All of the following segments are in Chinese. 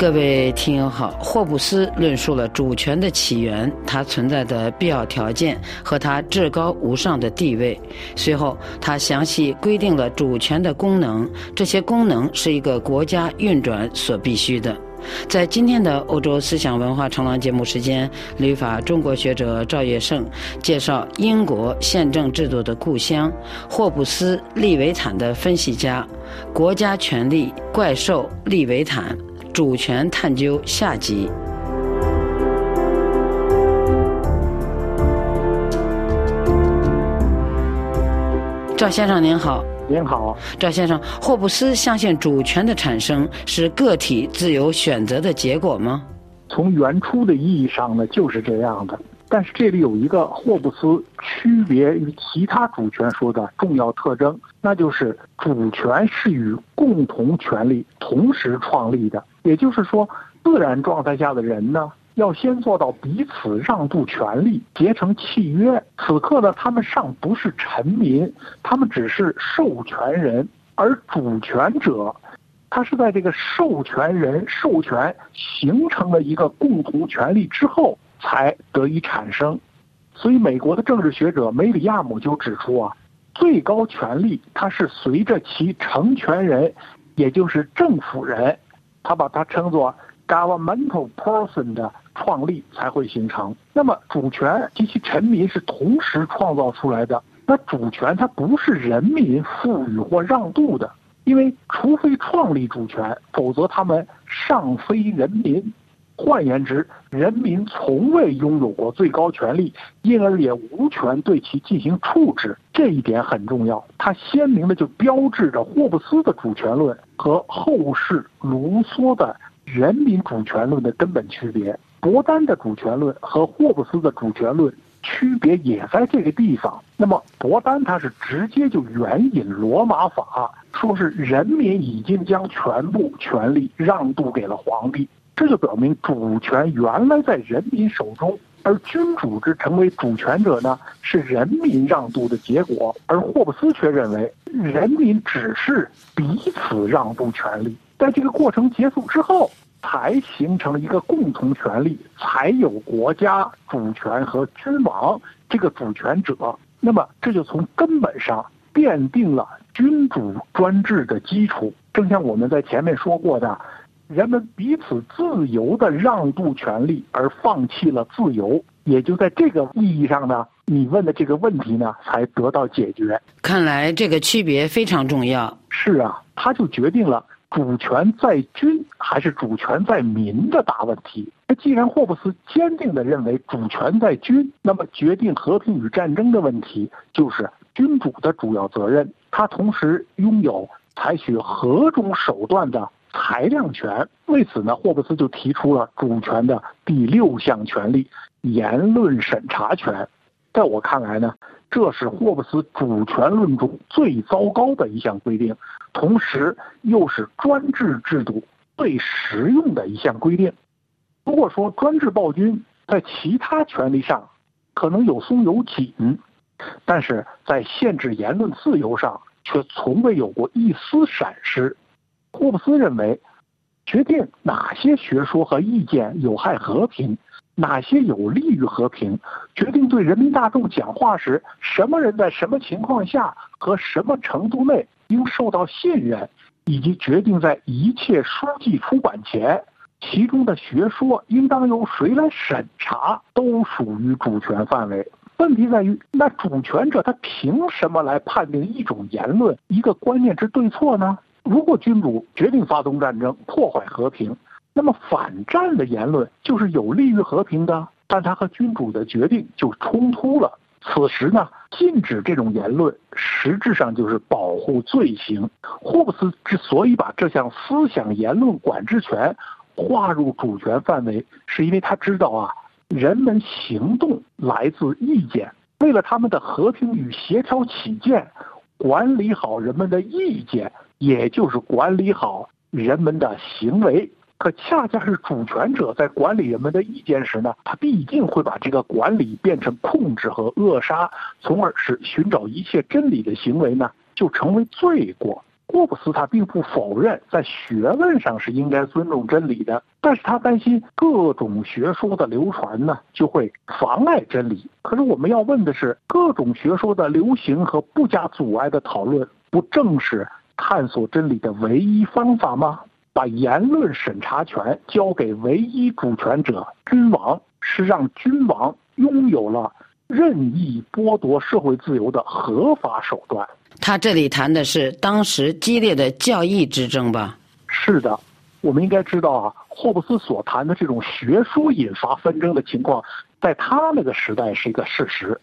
各位听友好，霍布斯论述了主权的起源、它存在的必要条件和它至高无上的地位。随后，他详细规定了主权的功能，这些功能是一个国家运转所必须的。在今天的欧洲思想文化长廊节目时间，旅法中国学者赵月胜介绍英国宪政制度的故乡——霍布斯利维坦的分析家，国家权力怪兽利维坦。主权探究下集。赵先生您好，您好，赵先生，霍布斯相信主权的产生是个体自由选择的结果吗？从原初的意义上呢，就是这样的。但是这里有一个霍布斯区别于其他主权说的重要特征，那就是主权是与共同权利同时创立的。也就是说，自然状态下的人呢，要先做到彼此让渡权利，结成契约。此刻呢，他们尚不是臣民，他们只是授权人，而主权者，他是在这个授权人授权形成了一个共同权利之后。才得以产生，所以美国的政治学者梅里亚姆就指出啊，最高权力它是随着其成权人，也就是政府人，他把它称作 governmental person 的创立才会形成。那么主权及其臣民是同时创造出来的，那主权它不是人民赋予或让渡的，因为除非创立主权，否则他们尚非人民。换言之，人民从未拥有过最高权力，因而也无权对其进行处置。这一点很重要，它鲜明的就标志着霍布斯的主权论和后世卢梭的人民主权论的根本区别。伯丹的主权论和霍布斯的主权论区别也在这个地方。那么，伯丹他是直接就援引罗马法，说是人民已经将全部权力让渡给了皇帝。这就表明主权原来在人民手中，而君主制成为主权者呢，是人民让渡的结果。而霍布斯却认为，人民只是彼此让渡权利，在这个过程结束之后，才形成了一个共同权利，才有国家主权和君王这个主权者。那么，这就从根本上奠定了君主专制的基础。正像我们在前面说过的。人们彼此自由的让渡权利，而放弃了自由，也就在这个意义上呢，你问的这个问题呢，才得到解决。看来这个区别非常重要。是啊，它就决定了主权在君还是主权在民的大问题。那既然霍布斯坚定地认为主权在君，那么决定和平与战争的问题就是君主的主要责任。他同时拥有采取何种手段的。裁量权，为此呢，霍布斯就提出了主权的第六项权利——言论审查权。在我看来呢，这是霍布斯主权论中最糟糕的一项规定，同时又是专制制度最实用的一项规定。如果说专制暴君在其他权利上可能有松有紧，但是在限制言论自由上却从未有过一丝闪失。霍布斯认为，决定哪些学说和意见有害和平，哪些有利于和平，决定对人民大众讲话时什么人在什么情况下和什么程度内应受到信任，以及决定在一切书籍出版前，其中的学说应当由谁来审查，都属于主权范围。问题在于，那主权者他凭什么来判定一种言论、一个观念之对错呢？如果君主决定发动战争破坏和平，那么反战的言论就是有利于和平的，但他和君主的决定就冲突了。此时呢，禁止这种言论实质上就是保护罪行。霍布斯之所以把这项思想言论管制权划入主权范围，是因为他知道啊，人们行动来自意见，为了他们的和平与协调起见，管理好人们的意见。也就是管理好人们的行为，可恰恰是主权者在管理人们的意见时呢，他必定会把这个管理变成控制和扼杀，从而使寻找一切真理的行为呢，就成为罪过。霍布斯他并不否认在学问上是应该尊重真理的，但是他担心各种学说的流传呢，就会妨碍真理。可是我们要问的是，各种学说的流行和不加阻碍的讨论，不正是探索真理的唯一方法吗？把言论审查权交给唯一主权者君王，是让君王拥有了任意剥夺社会自由的合法手段。他这里谈的是当时激烈的教义之争吧？是的。我们应该知道啊，霍布斯所谈的这种学说引发纷争的情况，在他那个时代是一个事实，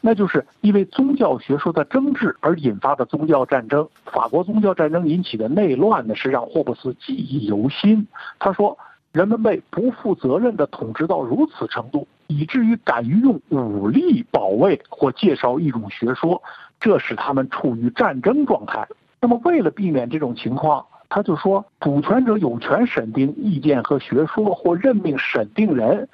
那就是因为宗教学说的争执而引发的宗教战争。法国宗教战争引起的内乱呢，是让霍布斯记忆犹新。他说，人们被不负责任地统治到如此程度，以至于敢于用武力保卫或介绍一种学说，这使他们处于战争状态。那么，为了避免这种情况，他就说，主权者有权审定意见和学说，或任命审定人，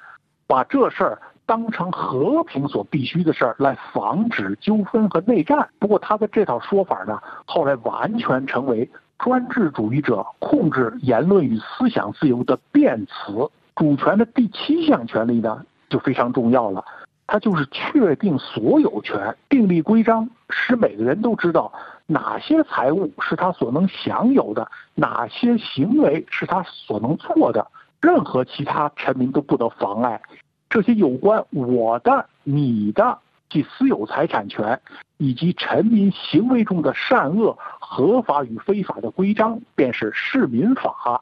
把这事儿当成和平所必须的事儿来防止纠纷和内战。不过，他的这套说法呢，后来完全成为专制主义者控制言论与思想自由的辩词。主权的第七项权利呢，就非常重要了，它就是确定所有权，订立规章，使每个人都知道。哪些财物是他所能享有的？哪些行为是他所能做的？任何其他臣民都不得妨碍。这些有关我的、你的及私有财产权，以及臣民行为中的善恶、合法与非法的规章，便是市民法。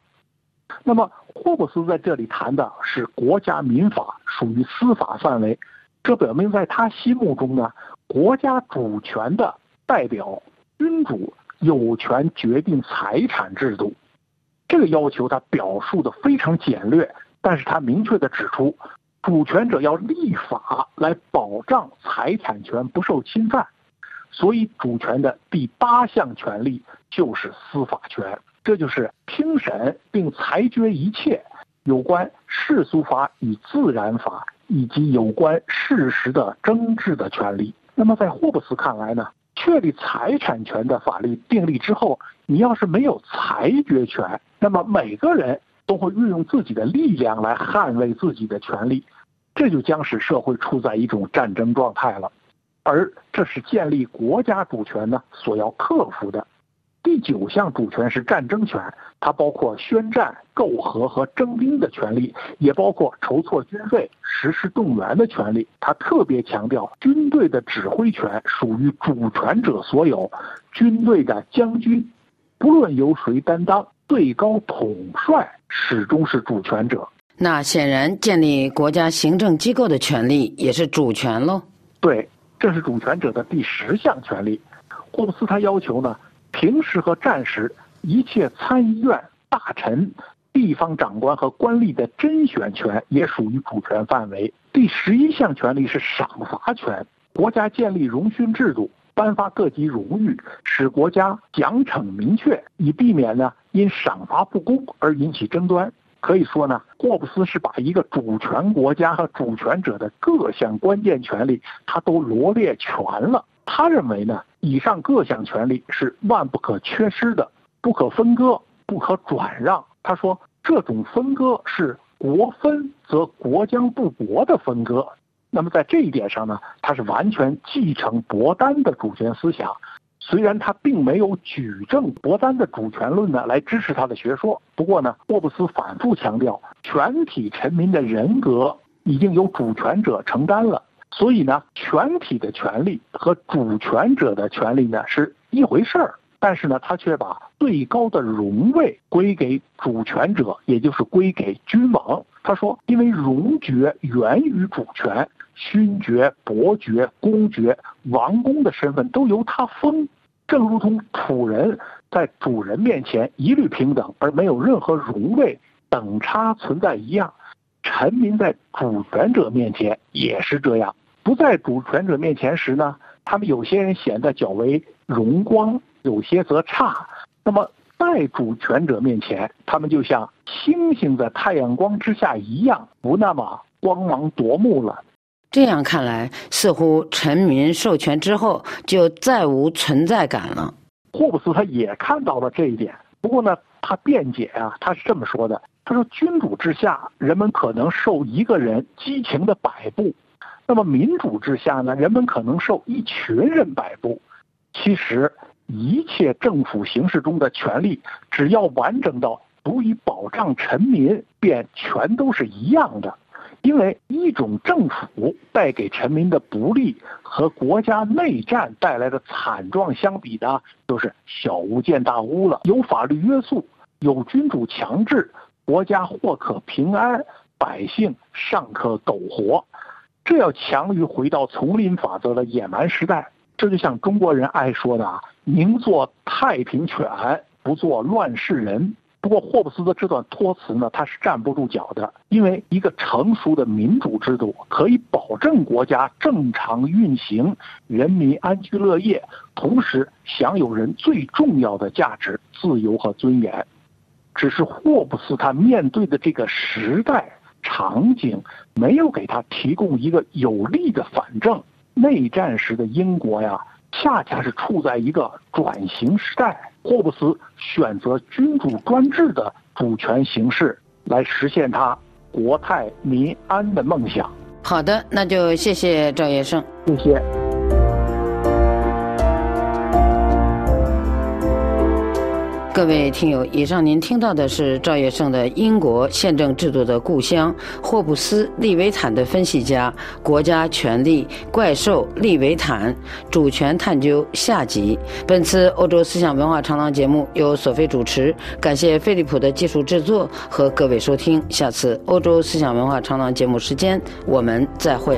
那么，霍布斯在这里谈的是国家民法，属于司法范围。这表明，在他心目中呢，国家主权的代表。君主有权决定财产制度，这个要求他表述的非常简略，但是他明确的指出，主权者要立法来保障财产权不受侵犯，所以主权的第八项权利就是司法权，这就是听审并裁决一切有关世俗法与自然法以及有关事实的争执的权利。那么在霍布斯看来呢？确立财产权的法律订立之后，你要是没有裁决权，那么每个人都会运用自己的力量来捍卫自己的权利，这就将使社会处在一种战争状态了，而这是建立国家主权呢所要克服的。第九项主权是战争权，它包括宣战、媾和和征兵的权利，也包括筹措军费、实施动员的权利。它特别强调，军队的指挥权属于主权者所有，军队的将军，不论由谁担当，最高统帅始终是主权者。那显然，建立国家行政机构的权利也是主权喽？对，这是主权者的第十项权利。霍布斯他要求呢？平时和战时，一切参议院、大臣、地方长官和官吏的甄选权也属于主权范围。第十一项权利是赏罚权，国家建立荣勋制度，颁发各级荣誉，使国家奖惩明确，以避免呢因赏罚不公而引起争端。可以说呢，霍布斯是把一个主权国家和主权者的各项关键权利，他都罗列全了。他认为呢，以上各项权利是万不可缺失的，不可分割，不可转让。他说，这种分割是国分则国将不国的分割。那么在这一点上呢，他是完全继承伯丹的主权思想。虽然他并没有举证伯丹的主权论呢来支持他的学说，不过呢，霍布斯反复强调，全体臣民的人格已经由主权者承担了。所以呢，全体的权利和主权者的权利呢是一回事儿，但是呢，他却把最高的荣位归给主权者，也就是归给君王。他说，因为荣爵源于主权，勋爵、伯爵、公爵、王公的身份都由他封，正如同仆人在主人面前一律平等，而没有任何荣位等差存在一样，臣民在主权者面前也是这样。不在主权者面前时呢，他们有些人显得较为荣光，有些则差。那么在主权者面前，他们就像星星在太阳光之下一样，不那么光芒夺目了。这样看来，似乎臣民授权之后就再无存在感了。霍布斯他也看到了这一点，不过呢，他辩解啊，他是这么说的：他说，君主之下，人们可能受一个人激情的摆布；那么民主之下呢，人们可能受一群人摆布。其实，一切政府形式中的权利，只要完整到足以保障臣民，便全都是一样的。因为一种政府带给臣民的不利和国家内战带来的惨状相比呢，就是小巫见大巫了。有法律约束，有君主强制，国家或可平安，百姓尚可苟活。这要强于回到丛林法则的野蛮时代。这就像中国人爱说的啊：“宁做太平犬，不做乱世人。”不过，霍布斯的这段托词呢，他是站不住脚的，因为一个成熟的民主制度可以保证国家正常运行，人民安居乐业，同时享有人最重要的价值——自由和尊严。只是霍布斯他面对的这个时代场景，没有给他提供一个有力的反证。内战时的英国呀。恰恰是处在一个转型时代，霍布斯选择君主专制的主权形式来实现他国泰民安的梦想。好的，那就谢谢赵业胜，谢谢。各位听友，以上您听到的是赵业胜的《英国宪政制度的故乡——霍布斯利维坦的分析家：国家权力怪兽利维坦主权探究下集》。本次欧洲思想文化长廊节目由索菲主持，感谢飞利浦的技术制作和各位收听。下次欧洲思想文化长廊节目时间，我们再会。